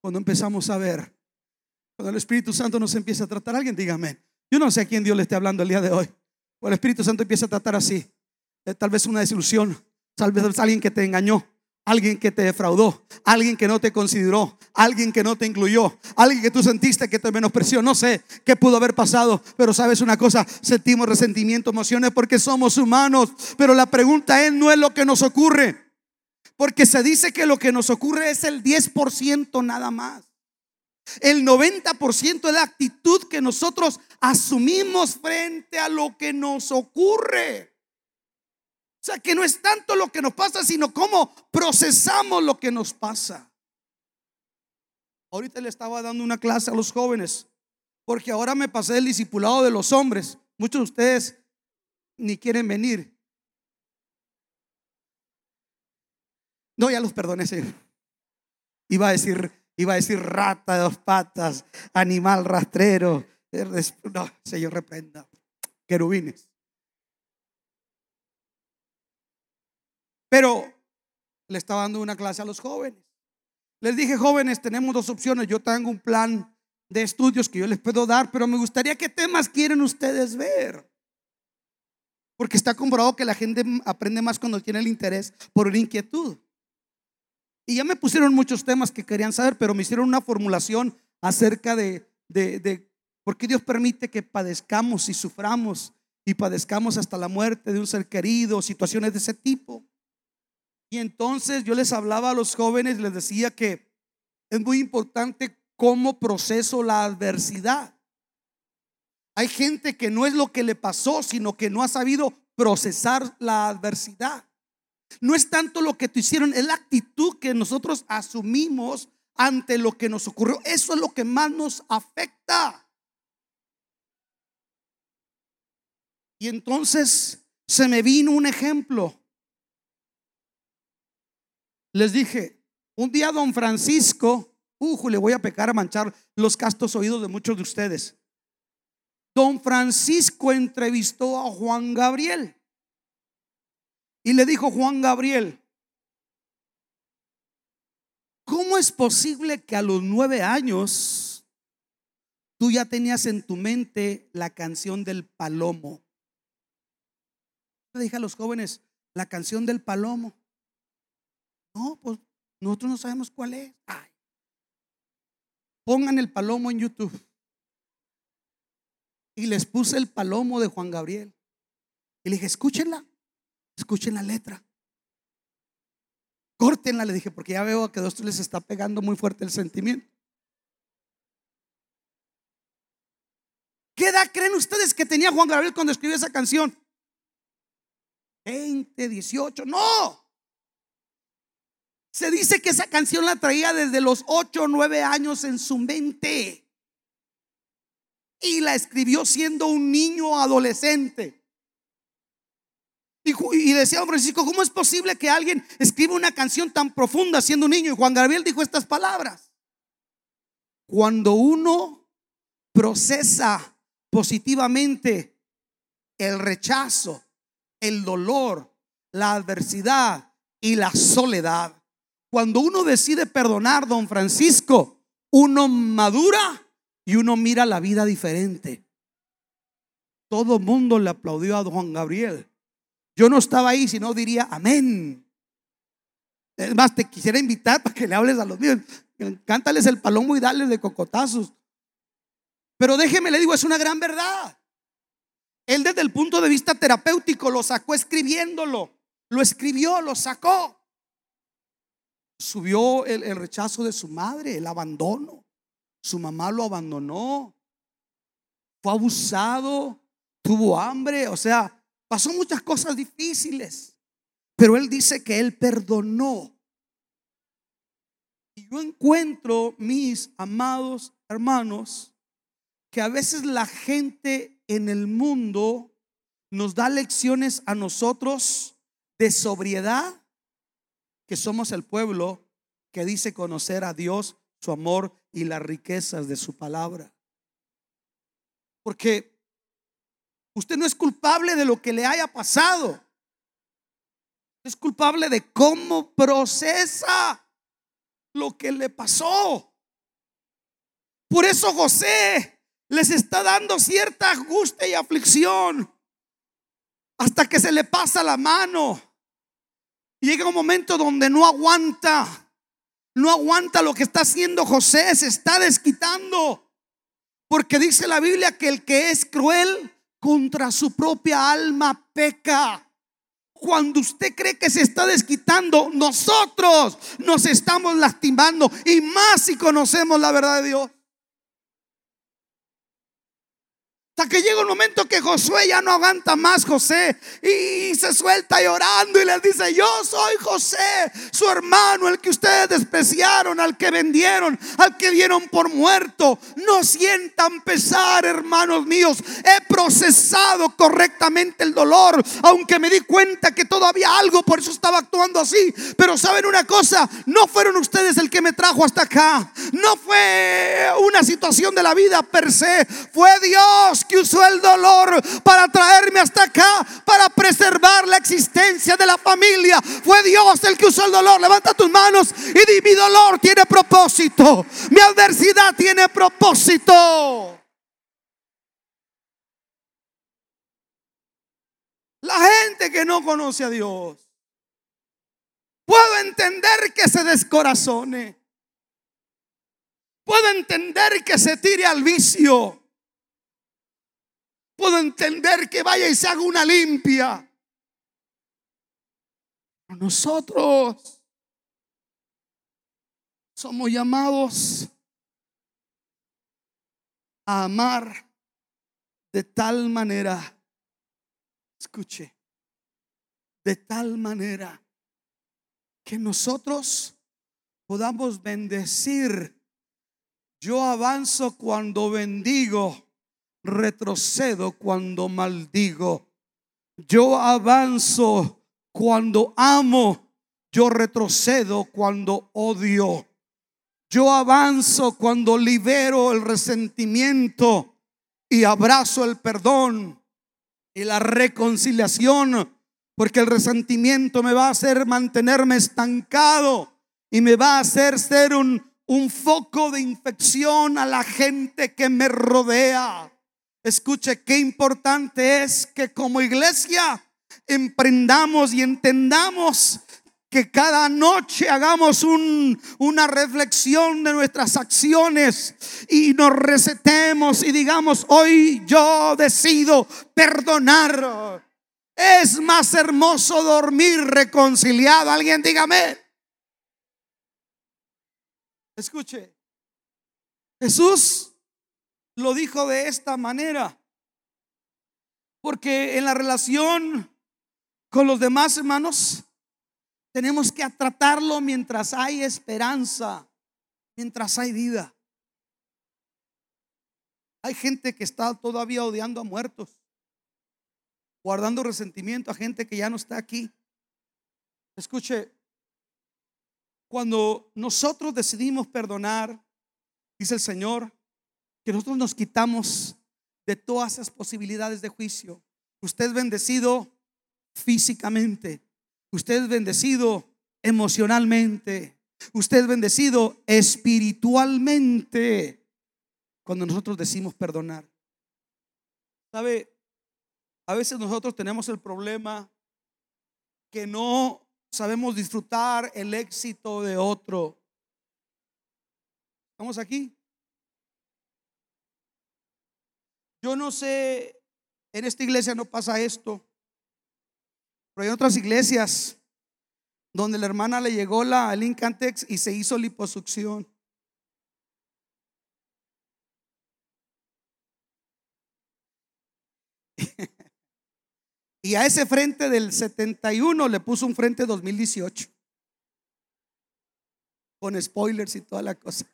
Cuando empezamos a ver, cuando el Espíritu Santo nos empieza a tratar, alguien dígame, yo no sé a quién Dios le esté hablando el día de hoy. O el Espíritu Santo empieza a tratar así. Eh, tal vez una desilusión, tal vez alguien que te engañó, alguien que te defraudó, alguien que no te consideró, alguien que no te incluyó, alguien que tú sentiste que te menospreció, no sé qué pudo haber pasado, pero sabes una cosa, sentimos resentimiento, emociones porque somos humanos, pero la pregunta es, no es lo que nos ocurre, porque se dice que lo que nos ocurre es el 10% nada más. El 90% es la actitud que nosotros asumimos frente a lo que nos ocurre. O sea, que no es tanto lo que nos pasa, sino cómo procesamos lo que nos pasa. Ahorita le estaba dando una clase a los jóvenes, porque ahora me pasé el discipulado de los hombres. Muchos de ustedes ni quieren venir. No, ya los perdoné, Señor. Iba a decir, iba a decir rata de dos patas, animal rastrero. No, Señor, reprenda. Querubines. Pero le estaba dando una clase a los jóvenes. Les dije, jóvenes, tenemos dos opciones. Yo tengo un plan de estudios que yo les puedo dar, pero me gustaría qué temas quieren ustedes ver. Porque está comprobado que la gente aprende más cuando tiene el interés por una inquietud. Y ya me pusieron muchos temas que querían saber, pero me hicieron una formulación acerca de, de, de por qué Dios permite que padezcamos y suframos y padezcamos hasta la muerte de un ser querido, situaciones de ese tipo. Y entonces yo les hablaba a los jóvenes, les decía que es muy importante cómo proceso la adversidad. Hay gente que no es lo que le pasó, sino que no ha sabido procesar la adversidad. No es tanto lo que te hicieron, es la actitud que nosotros asumimos ante lo que nos ocurrió. Eso es lo que más nos afecta. Y entonces se me vino un ejemplo. Les dije, un día don Francisco, uh, le voy a pecar a manchar los castos oídos de muchos de ustedes. Don Francisco entrevistó a Juan Gabriel y le dijo Juan Gabriel, ¿cómo es posible que a los nueve años tú ya tenías en tu mente la canción del palomo? Le dije a los jóvenes, la canción del palomo. No, pues nosotros no sabemos cuál es. Pongan el palomo en YouTube. Y les puse el palomo de Juan Gabriel. Y le dije, escúchenla, escuchen la letra. Córtenla, le dije, porque ya veo que a dos les está pegando muy fuerte el sentimiento. ¿Qué edad creen ustedes que tenía Juan Gabriel cuando escribió esa canción? 20, 18, no. Se dice que esa canción la traía desde los 8 o 9 años en su mente. y la escribió siendo un niño adolescente. Y, decía don Francisco, ¿cómo es posible que alguien escriba una canción tan profunda siendo un niño? Y Juan Gabriel dijo estas palabras. Cuando uno procesa positivamente el rechazo, el dolor, la adversidad y la soledad, cuando uno decide perdonar, don Francisco, uno madura y uno mira la vida diferente. Todo mundo le aplaudió a Juan Gabriel. Yo no estaba ahí, si no diría amén. Es más, te quisiera invitar para que le hables a los míos. Cántales el palomo y dale de cocotazos. Pero déjeme, le digo, es una gran verdad. Él desde el punto de vista terapéutico lo sacó escribiéndolo. Lo escribió, lo sacó. Subió el, el rechazo de su madre, el abandono. Su mamá lo abandonó. Fue abusado. Tuvo hambre. O sea, pasó muchas cosas difíciles. Pero él dice que él perdonó. Y yo encuentro, mis amados hermanos, que a veces la gente en el mundo nos da lecciones a nosotros de sobriedad, que somos el pueblo que dice conocer a Dios, su amor y las riquezas de su palabra. Porque usted no es culpable de lo que le haya pasado. Es culpable de cómo procesa lo que le pasó. Por eso José les está dando cierta angustia y aflicción hasta que se le pasa la mano. Llega un momento donde no aguanta, no aguanta lo que está haciendo José, se está desquitando. Porque dice la Biblia que el que es cruel contra su propia alma peca. Cuando usted cree que se está desquitando, nosotros nos estamos lastimando y más si conocemos la verdad de Dios. Hasta que llega un momento que Josué ya no aguanta más José y se suelta llorando y les dice, yo soy José, su hermano, el que ustedes despreciaron, al que vendieron, al que dieron por muerto. No sientan pesar, hermanos míos. He procesado correctamente el dolor, aunque me di cuenta que todavía algo, por eso estaba actuando así. Pero saben una cosa, no fueron ustedes el que me trajo hasta acá. No fue una situación de la vida per se, fue Dios que usó el dolor para traerme hasta acá, para preservar la existencia de la familia. Fue Dios el que usó el dolor. Levanta tus manos y di, mi dolor tiene propósito. Mi adversidad tiene propósito. La gente que no conoce a Dios. Puedo entender que se descorazone. Puedo entender que se tire al vicio. Puedo entender que vaya y se haga una limpia. nosotros somos llamados a amar de tal manera, escuche, de tal manera que nosotros podamos bendecir. Yo avanzo cuando bendigo retrocedo cuando maldigo. Yo avanzo cuando amo. Yo retrocedo cuando odio. Yo avanzo cuando libero el resentimiento y abrazo el perdón y la reconciliación. Porque el resentimiento me va a hacer mantenerme estancado y me va a hacer ser un, un foco de infección a la gente que me rodea. Escuche qué importante es que como iglesia emprendamos y entendamos que cada noche hagamos una reflexión de nuestras acciones y nos resetemos y digamos, hoy yo decido perdonar. Es más hermoso dormir reconciliado. Alguien dígame. Escuche, Jesús lo dijo de esta manera. Porque en la relación con los demás hermanos tenemos que tratarlo mientras hay esperanza, mientras hay vida. Hay gente que está todavía odiando a muertos, guardando resentimiento a gente que ya no está aquí. Escuche, cuando nosotros decidimos perdonar, dice el Señor, que nosotros nos quitamos de todas esas posibilidades de juicio. Usted es bendecido físicamente, usted es bendecido emocionalmente, usted es bendecido espiritualmente cuando nosotros decimos perdonar. ¿Sabe? A veces nosotros tenemos el problema que no sabemos disfrutar el éxito de otro. ¿Estamos aquí? Yo no sé, en esta iglesia no pasa esto, pero hay otras iglesias donde la hermana le llegó la, el Incantex y se hizo liposucción. [laughs] y a ese frente del 71 le puso un frente 2018. Con spoilers y toda la cosa.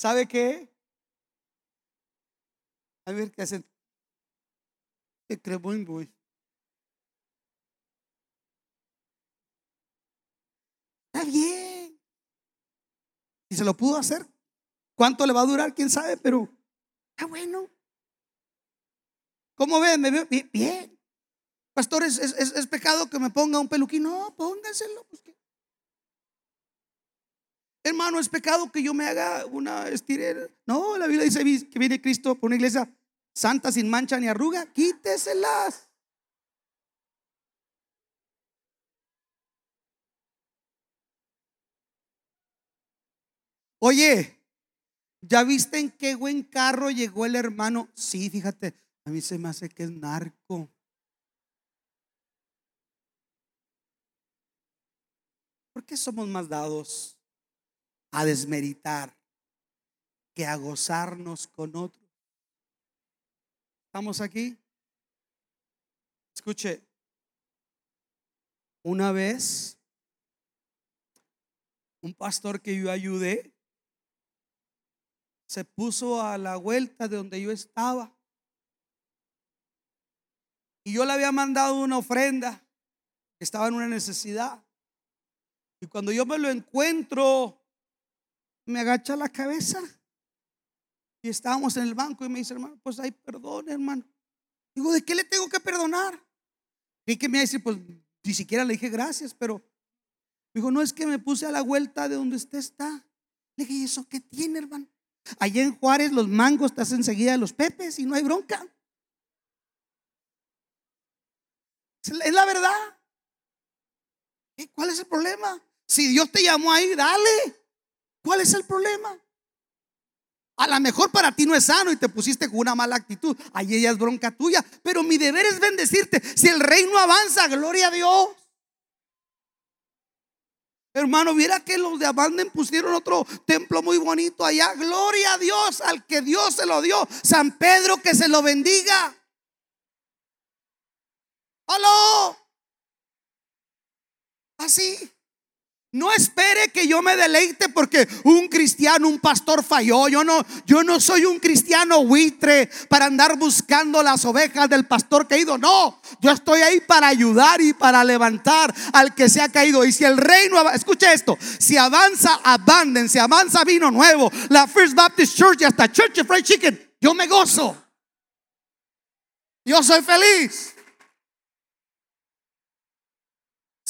¿Sabe qué? A ver qué hacen. ¿Qué muy voy? Está bien. Y se lo pudo hacer. ¿Cuánto le va a durar? ¿Quién sabe? Pero está bueno. ¿Cómo ven? ¿Me veo bien? Pastor, ¿es, es, pecado que me ponga un peluquín? No, póngaselo. Pues, Hermano, es pecado que yo me haga una estirera. No, la Biblia dice que viene Cristo por una iglesia santa, sin mancha ni arruga. Quíteselas. Oye, ¿ya viste en qué buen carro llegó el hermano? Sí, fíjate, a mí se me hace que es narco. ¿Por qué somos más dados? A desmeritar que a gozarnos con otros. ¿Estamos aquí? Escuche, una vez un pastor que yo ayudé se puso a la vuelta de donde yo estaba. Y yo le había mandado una ofrenda, estaba en una necesidad. Y cuando yo me lo encuentro, me agacha la cabeza. Y estábamos en el banco y me dice, hermano, pues hay perdón, hermano. Digo, ¿de qué le tengo que perdonar? Y que me dice, pues ni siquiera le dije gracias, pero dijo, no es que me puse a la vuelta de donde usted está. Le dije, ¿y eso qué tiene, hermano? Allá en Juárez los mangos estás enseguida de los pepes y no hay bronca. Es la verdad. ¿Cuál es el problema? Si Dios te llamó ahí, dale. ¿Cuál es el problema? A lo mejor para ti no es sano y te pusiste con una mala actitud. Ahí ella es bronca tuya. Pero mi deber es bendecirte. Si el reino avanza, gloria a Dios. Hermano, mira que los de Abanden pusieron otro templo muy bonito allá. Gloria a Dios, al que Dios se lo dio. San Pedro, que se lo bendiga. ¡Aló! Así. No espere que yo me deleite porque un cristiano, un pastor falló. Yo no, yo no soy un cristiano buitre para andar buscando las ovejas del pastor caído. No, yo estoy ahí para ayudar y para levantar al que se ha caído. Y si el reino, escuche esto, si avanza Abandon, si avanza vino nuevo, la First Baptist Church y hasta Church of Fried Chicken, yo me gozo. Yo soy feliz.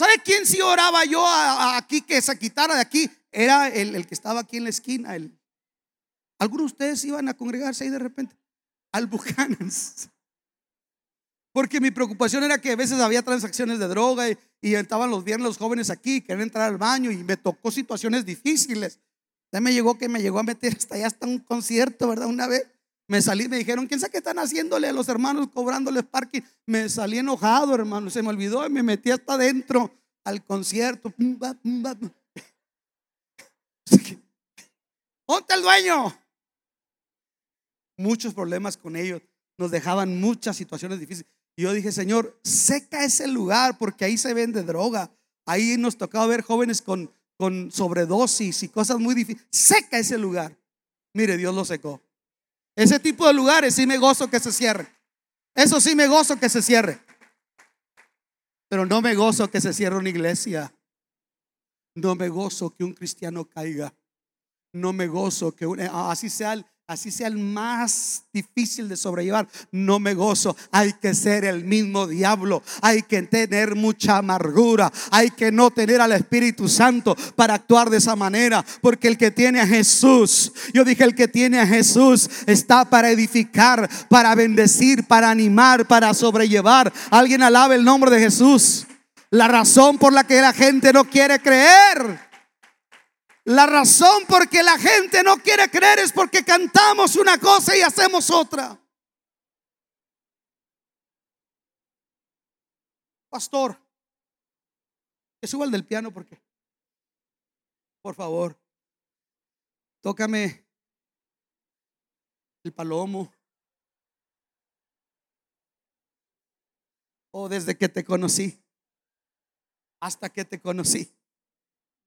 ¿Sabe quién si oraba yo aquí que se quitara de aquí? Era el, que estaba aquí en la esquina. El, algunos de ustedes iban a congregarse ahí de repente. Al Buchanan's. Porque mi preocupación era que a veces había transacciones de droga y, y estaban los viernes los jóvenes aquí, querían entrar al baño y me tocó situaciones difíciles. Ya me llegó que me llegó a meter hasta allá hasta un concierto, ¿verdad? Una vez me salí, me dijeron, ¿quién sabe qué están haciéndole a los hermanos cobrándoles parking? Me salí enojado, hermano, se me olvidó y me metí hasta adentro al concierto. Ponte el dueño. Muchos problemas con ellos. Nos dejaban muchas situaciones difíciles. Y yo dije, Señor, seca ese lugar porque ahí se vende droga. ahí nos tocaba ver jóvenes con, con sobredosis y cosas muy difíciles. Seca ese lugar. Mire, Dios lo secó. Ese tipo de lugares sí me gozo que se cierre. Eso sí me gozo que se cierre. Pero no me gozo que se cierre una iglesia. No me gozo que un cristiano caiga. No me gozo que así sea el, así sea el más difícil de sobrellevar, no me gozo. Hay que ser el mismo diablo, hay que tener mucha amargura, hay que no tener al Espíritu Santo para actuar de esa manera, porque el que tiene a Jesús, yo dije el que tiene a Jesús está para edificar, para bendecir, para animar, para sobrellevar. Alguien alabe el nombre de Jesús. La razón por la que la gente no quiere creer la razón por que la gente no quiere creer es porque cantamos una cosa y hacemos otra. Pastor, que suba el del piano porque, por favor, tócame el palomo. O desde que te conocí, hasta que te conocí.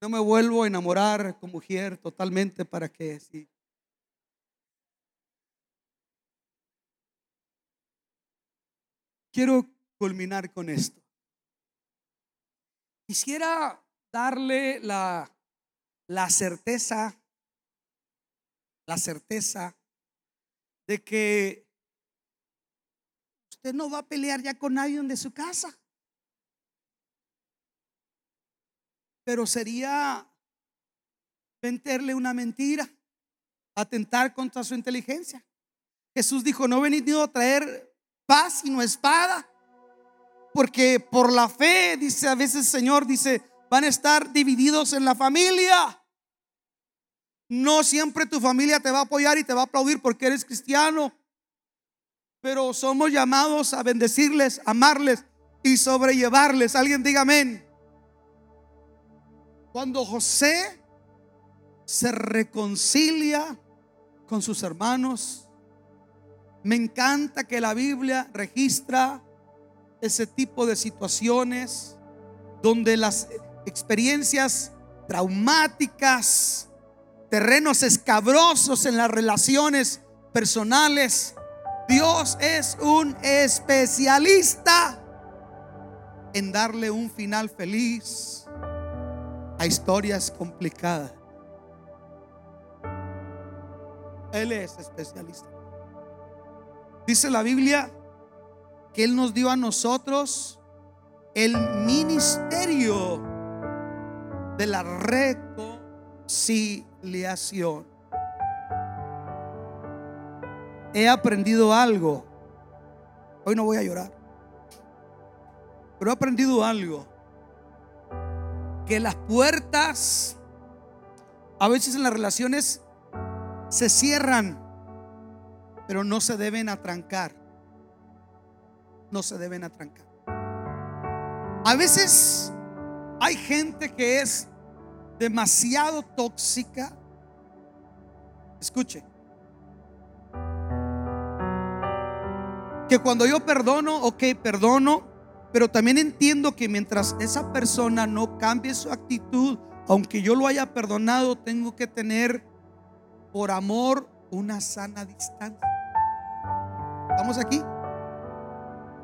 No me vuelvo a enamorar con mujer totalmente para que sí. Quiero culminar con esto. Quisiera darle la, la certeza, la certeza de que usted no va a pelear ya con nadie de su casa. Pero sería venderle una mentira, atentar contra su inteligencia. Jesús dijo, no he venido a traer paz sino espada, porque por la fe, dice a veces el Señor, dice, van a estar divididos en la familia. No siempre tu familia te va a apoyar y te va a aplaudir porque eres cristiano, pero somos llamados a bendecirles, amarles y sobrellevarles. Alguien diga amén. Cuando José se reconcilia con sus hermanos, me encanta que la Biblia registra ese tipo de situaciones donde las experiencias traumáticas, terrenos escabrosos en las relaciones personales, Dios es un especialista en darle un final feliz a historias complicadas. Él es especialista. Dice la Biblia que Él nos dio a nosotros el ministerio de la reconciliación. He aprendido algo. Hoy no voy a llorar. Pero he aprendido algo que las puertas a veces en las relaciones se cierran, pero no se deben atrancar. No se deben atrancar. A veces hay gente que es demasiado tóxica. Escuche. Que cuando yo perdono, ok, perdono, pero también entiendo que mientras esa persona no cambie su actitud, aunque yo lo haya perdonado, tengo que tener por amor una sana distancia. ¿Estamos aquí?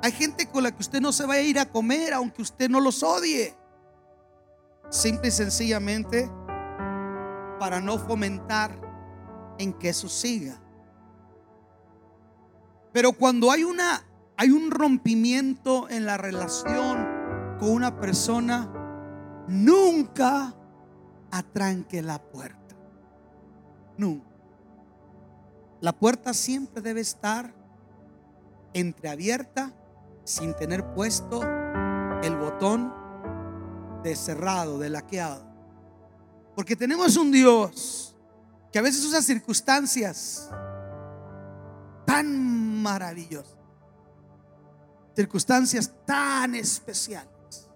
Hay gente con la que usted no se va a ir a comer aunque usted no los odie. Simple y sencillamente para no fomentar en que eso siga. Pero cuando hay una hay un rompimiento en la relación con una persona, nunca atranque la puerta. Nunca. La puerta siempre debe estar entreabierta sin tener puesto el botón de cerrado, de laqueado. Porque tenemos un Dios que a veces usa circunstancias tan maravillosas circunstancias tan especiales.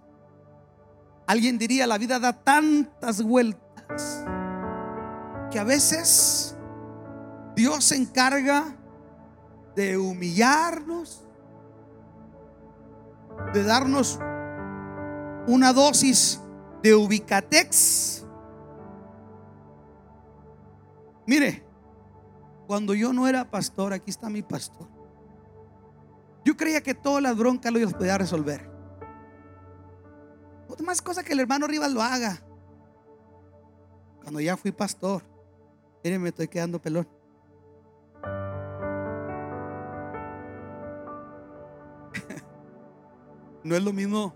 Alguien diría, la vida da tantas vueltas que a veces Dios se encarga de humillarnos, de darnos una dosis de Ubicatex. Mire, cuando yo no era pastor, aquí está mi pastor. Yo creía que todas las broncas lo podía resolver. Más cosa que el hermano Rivas lo haga. Cuando ya fui pastor, miren, me estoy quedando pelón. [laughs] no es lo mismo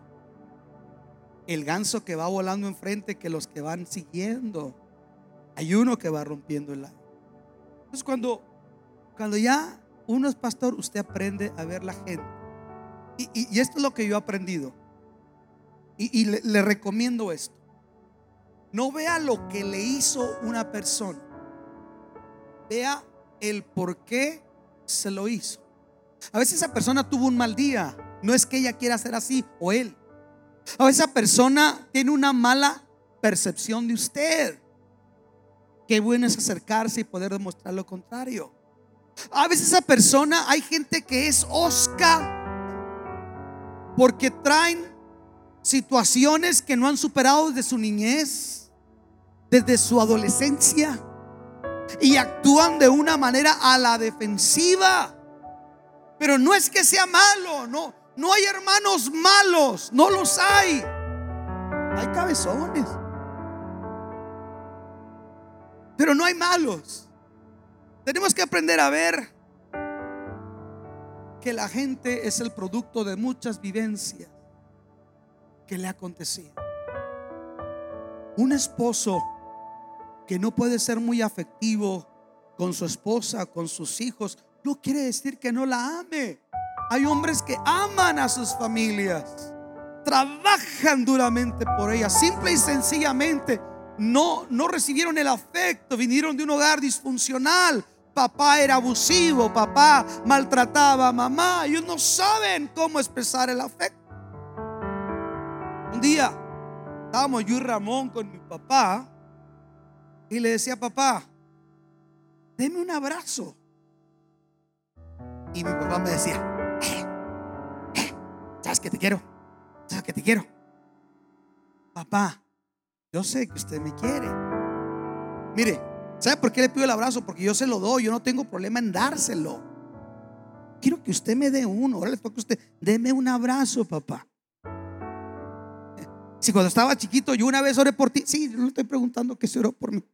el ganso que va volando enfrente que los que van siguiendo. Hay uno que va rompiendo el aire. Entonces cuando, cuando ya uno es pastor, usted aprende a ver la gente. Y, esto es lo que yo he aprendido. Y, le, le recomiendo esto. No vea lo que le hizo una persona. Vea el por qué se lo hizo. A veces esa persona tuvo un mal día. No es que ella quiera ser así o él. A veces esa persona tiene una mala percepción de usted. Qué bueno es acercarse y poder demostrar lo contrario. A veces esa persona, hay gente que es osca porque traen situaciones que no han superado desde su niñez, desde su adolescencia, y actúan de una manera a la defensiva. Pero no es que sea malo, no, no hay hermanos malos, no los hay. Hay cabezones. Pero no hay malos. Tenemos que aprender a ver que la gente es el producto de muchas vivencias que le ha acontecido. Un esposo que no puede ser muy afectivo con su esposa, con sus hijos, no quiere decir que no la ame. Hay hombres que aman a sus familias, trabajan duramente por ellas, simple y sencillamente no, no recibieron el afecto, vinieron de un hogar disfuncional. Papá era abusivo, papá maltrataba a mamá. Ellos no saben cómo expresar el afecto. Un día estábamos yo y Ramón con mi papá y le decía, papá, deme un abrazo. Y mi papá me decía, ¿Sabes que te quiero? ¿Sabes que te quiero? Papá, yo sé que usted me quiere. Mire, ¿sabe por qué le pido el abrazo? Porque yo se lo doy, yo no tengo problema en dárselo. Quiero que usted me dé uno. Ahora le toca usted, deme un abrazo, papá. Si cuando estaba chiquito yo una vez oré por ti, sí, yo no estoy preguntando que se oró por mí.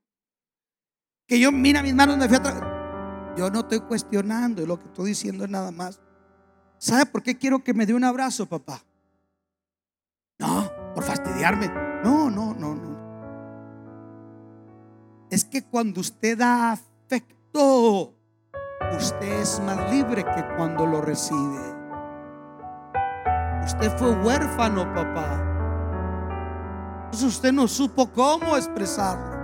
Que yo mira mis manos me fui atrás. Yo no estoy cuestionando, lo que estoy diciendo es nada más ¿Sabe por qué quiero que me dé un abrazo, papá? No, por fastidiarme. No, no, no, no. Es que cuando usted da afecto, usted es más libre que cuando lo recibe. Usted fue huérfano, papá. Entonces usted no supo cómo expresarlo.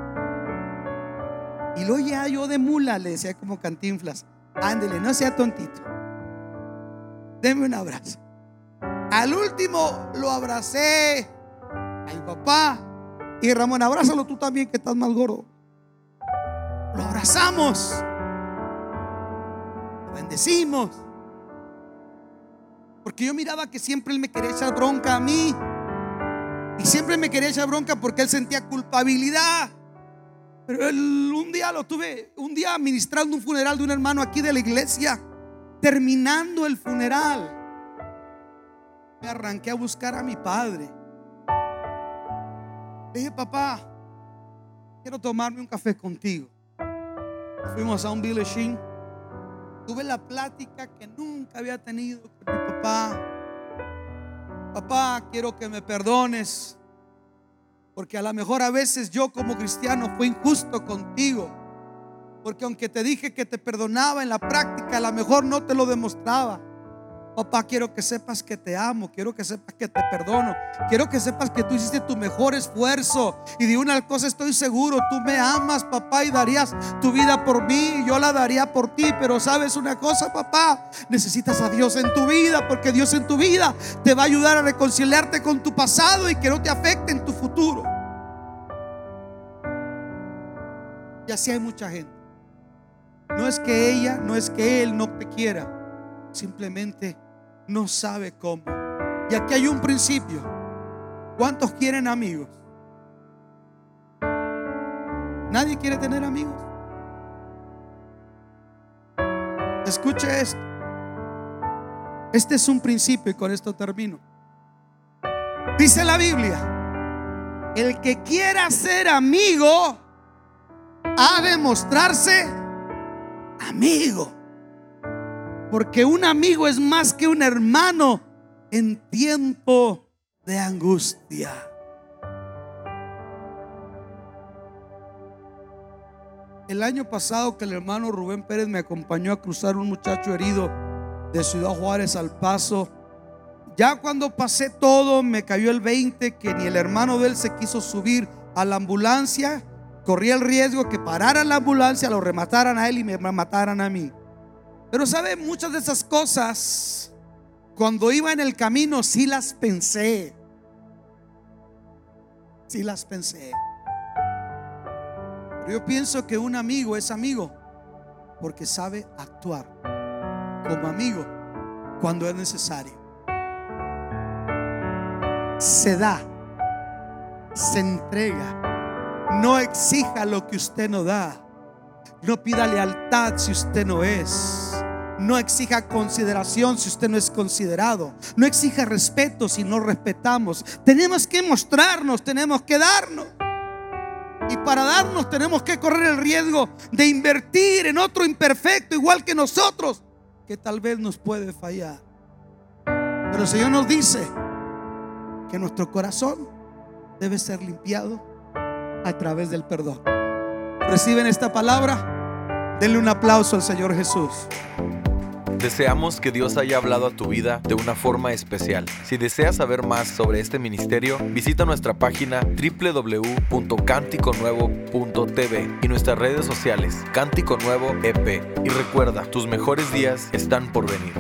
Y lo ya yo de mula le decía como cantinflas, ándele, no sea tontito. Deme un abrazo. Al último lo abracé a mi papá. Y Ramón, abrázalo tú también que estás más gordo. Lo abrazamos. Lo bendecimos. Porque yo miraba que siempre él me quería echar bronca a mí. Y siempre me quería echar bronca porque él sentía culpabilidad. Pero un día lo tuve, un día ministrando un funeral de un hermano aquí de la iglesia terminando el funeral, me arranqué a buscar a mi padre. Le dije, papá, quiero tomarme un café contigo. Fuimos a un Billy Tuve la plática que nunca había tenido con mi papá. Papá, quiero que me perdones. Porque a lo mejor a veces yo como cristiano fui injusto contigo. Porque aunque te dije que te perdonaba en la práctica, a lo mejor no te lo demostraba. Papá, quiero que sepas que te amo, quiero que sepas que te perdono, quiero que sepas que tú hiciste tu mejor esfuerzo y de una cosa estoy seguro, tú me amas, papá, y darías tu vida por mí, yo la daría por ti, pero sabes una cosa, papá, necesitas a Dios en tu vida, porque Dios en tu vida te va a ayudar a reconciliarte con tu pasado y que no te afecte en tu futuro. Y así hay mucha gente no es que ella, no es que él no te quiera. Simplemente no sabe cómo. Y aquí hay un principio. ¿Cuántos quieren amigos? Nadie quiere tener amigos. Escuche esto. Este es un principio y con esto termino. Dice la Biblia, el que quiera ser amigo ha de mostrarse amigo. Porque un amigo es más que un hermano en tiempo de angustia. El año pasado que el hermano Rubén Pérez me acompañó a cruzar un muchacho herido de Ciudad Juárez al paso, ya cuando pasé todo me cayó el 20 que ni el hermano de él se quiso subir a la ambulancia, corría el riesgo que pararan la ambulancia, lo remataran a él y me mataran a mí. Pero sabe, muchas de esas cosas, cuando iba en el camino, sí las pensé. Sí las pensé. Pero yo pienso que un amigo es amigo porque sabe actuar como amigo cuando es necesario. Se da, se entrega. No exija lo que usted no da. No pida lealtad si usted no es. No exija consideración si usted no es considerado. No exija respeto si no respetamos. Tenemos que mostrarnos, tenemos que darnos. Y para darnos tenemos que correr el riesgo de invertir en otro imperfecto igual que nosotros, que tal vez nos puede fallar. Pero el Señor nos dice que nuestro corazón debe ser limpiado a través del perdón. ¿Reciben esta palabra? Denle un aplauso al Señor Jesús. Deseamos que Dios haya hablado a tu vida de una forma especial. Si deseas saber más sobre este ministerio, visita nuestra página www.canticonuevo.tv y nuestras redes sociales Cántico Nuevo EP. Y recuerda, tus mejores días están por venir.